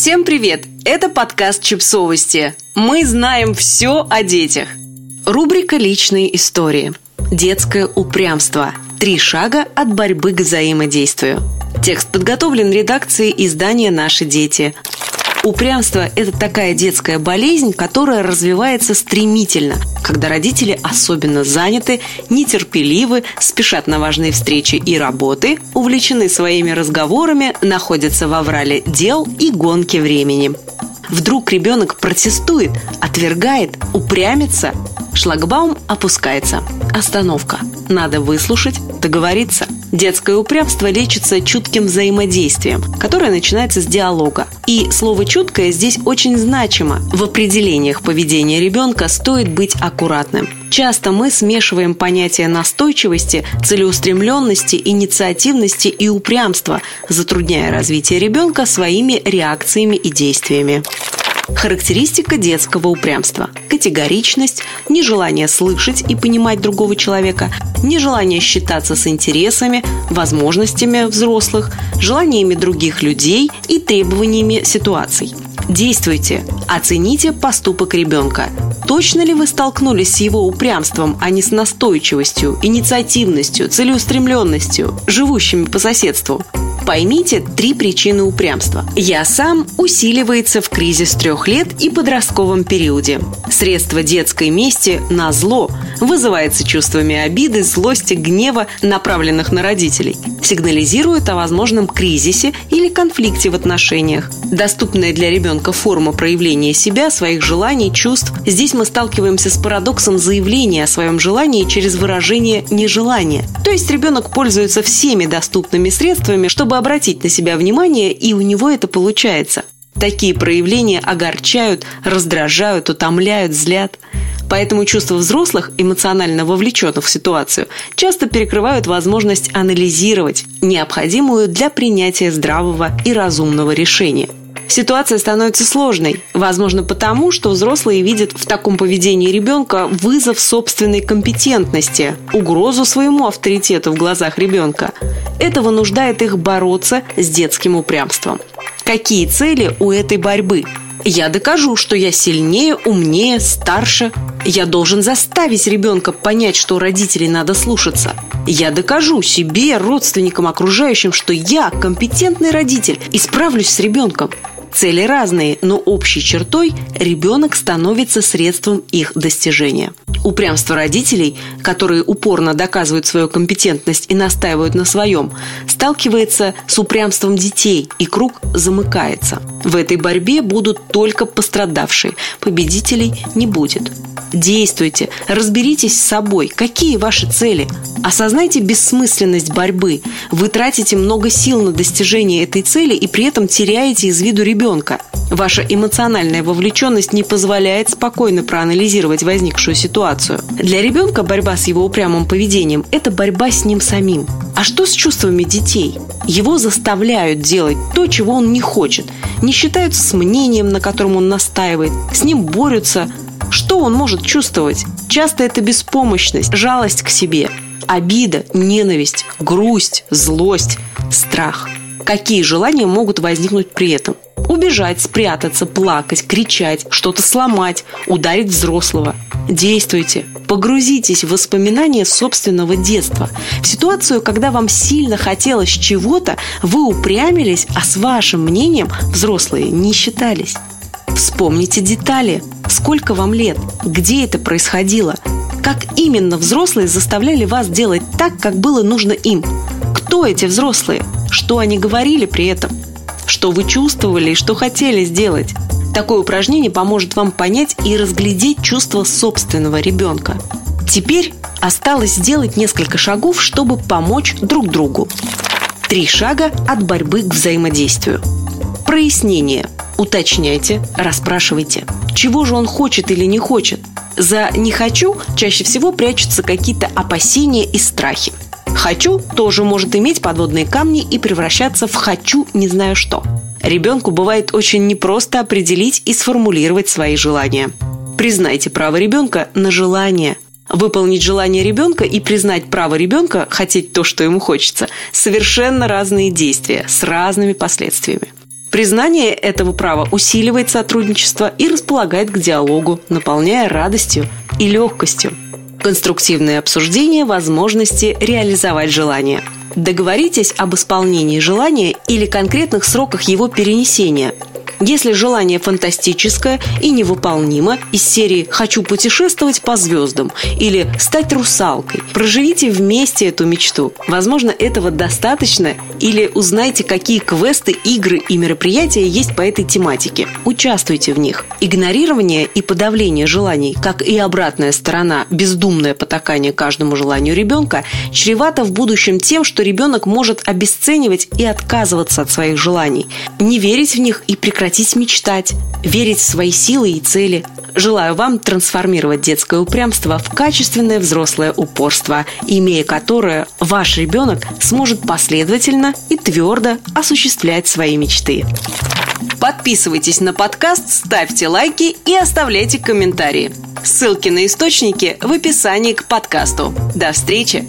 Всем привет! Это подкаст «Чипсовости». Мы знаем все о детях. Рубрика «Личные истории». Детское упрямство. Три шага от борьбы к взаимодействию. Текст подготовлен редакцией издания «Наши дети». Упрямство – это такая детская болезнь, которая развивается стремительно, когда родители особенно заняты, нетерпеливы, спешат на важные встречи и работы, увлечены своими разговорами, находятся в аврале дел и гонки времени. Вдруг ребенок протестует, отвергает, упрямится. Шлагбаум опускается. Остановка. Надо выслушать, договориться – Детское упрямство лечится чутким взаимодействием, которое начинается с диалога. И слово «чуткое» здесь очень значимо. В определениях поведения ребенка стоит быть аккуратным. Часто мы смешиваем понятия настойчивости, целеустремленности, инициативности и упрямства, затрудняя развитие ребенка своими реакциями и действиями. Характеристика детского упрямства. Категоричность, нежелание слышать и понимать другого человека, нежелание считаться с интересами, возможностями взрослых, желаниями других людей и требованиями ситуаций. Действуйте. Оцените поступок ребенка. Точно ли вы столкнулись с его упрямством, а не с настойчивостью, инициативностью, целеустремленностью, живущими по соседству? Поймите три причины упрямства. Я сам усиливается в кризис трех лет и подростковом периоде. Средство детской мести на зло вызывается чувствами обиды, злости, гнева, направленных на родителей. Сигнализирует о возможном кризисе или конфликте в отношениях. Доступная для ребенка форма проявления себя, своих желаний, чувств. Здесь мы сталкиваемся с парадоксом заявления о своем желании через выражение нежелания. То есть ребенок пользуется всеми доступными средствами, чтобы обратить на себя внимание, и у него это получается. Такие проявления огорчают, раздражают, утомляют, злят. Поэтому чувства взрослых, эмоционально вовлеченных в ситуацию, часто перекрывают возможность анализировать, необходимую для принятия здравого и разумного решения – Ситуация становится сложной. Возможно, потому, что взрослые видят в таком поведении ребенка вызов собственной компетентности, угрозу своему авторитету в глазах ребенка. Это вынуждает их бороться с детским упрямством. Какие цели у этой борьбы? Я докажу, что я сильнее, умнее, старше. Я должен заставить ребенка понять, что родителей надо слушаться. Я докажу себе, родственникам, окружающим, что я компетентный родитель и справлюсь с ребенком. Цели разные, но общей чертой ребенок становится средством их достижения. Упрямство родителей, которые упорно доказывают свою компетентность и настаивают на своем, сталкивается с упрямством детей, и круг замыкается. В этой борьбе будут только пострадавшие, победителей не будет. Действуйте, разберитесь с собой, какие ваши цели. Осознайте бессмысленность борьбы. Вы тратите много сил на достижение этой цели и при этом теряете из виду ребенка. Ваша эмоциональная вовлеченность не позволяет спокойно проанализировать возникшую ситуацию. Для ребенка борьба с его упрямым поведением – это борьба с ним самим. А что с чувствами детей? Его заставляют делать то, чего он не хочет. Не считаются с мнением, на котором он настаивает. С ним борются, что он может чувствовать? Часто это беспомощность, жалость к себе, обида, ненависть, грусть, злость, страх. Какие желания могут возникнуть при этом? Убежать, спрятаться, плакать, кричать, что-то сломать, ударить взрослого. Действуйте, погрузитесь в воспоминания собственного детства, в ситуацию, когда вам сильно хотелось чего-то, вы упрямились, а с вашим мнением взрослые не считались. Вспомните детали. Сколько вам лет? Где это происходило? Как именно взрослые заставляли вас делать так, как было нужно им? Кто эти взрослые? Что они говорили при этом? Что вы чувствовали и что хотели сделать? Такое упражнение поможет вам понять и разглядеть чувства собственного ребенка. Теперь осталось сделать несколько шагов, чтобы помочь друг другу. Три шага от борьбы к взаимодействию. Прояснение – Уточняйте, расспрашивайте. Чего же он хочет или не хочет? За «не хочу» чаще всего прячутся какие-то опасения и страхи. «Хочу» тоже может иметь подводные камни и превращаться в «хочу» не знаю что. Ребенку бывает очень непросто определить и сформулировать свои желания. Признайте право ребенка на желание. Выполнить желание ребенка и признать право ребенка хотеть то, что ему хочется – совершенно разные действия с разными последствиями. Признание этого права усиливает сотрудничество и располагает к диалогу, наполняя радостью и легкостью. Конструктивное обсуждение возможности реализовать желание. Договоритесь об исполнении желания или конкретных сроках его перенесения – если желание фантастическое и невыполнимо из серии «Хочу путешествовать по звездам» или «Стать русалкой», проживите вместе эту мечту. Возможно, этого достаточно или узнайте, какие квесты, игры и мероприятия есть по этой тематике. Участвуйте в них. Игнорирование и подавление желаний, как и обратная сторона, бездумное потакание каждому желанию ребенка, чревато в будущем тем, что ребенок может обесценивать и отказываться от своих желаний, не верить в них и прекратить прекратить мечтать, верить в свои силы и цели. Желаю вам трансформировать детское упрямство в качественное взрослое упорство, имея которое ваш ребенок сможет последовательно и твердо осуществлять свои мечты. Подписывайтесь на подкаст, ставьте лайки и оставляйте комментарии. Ссылки на источники в описании к подкасту. До встречи!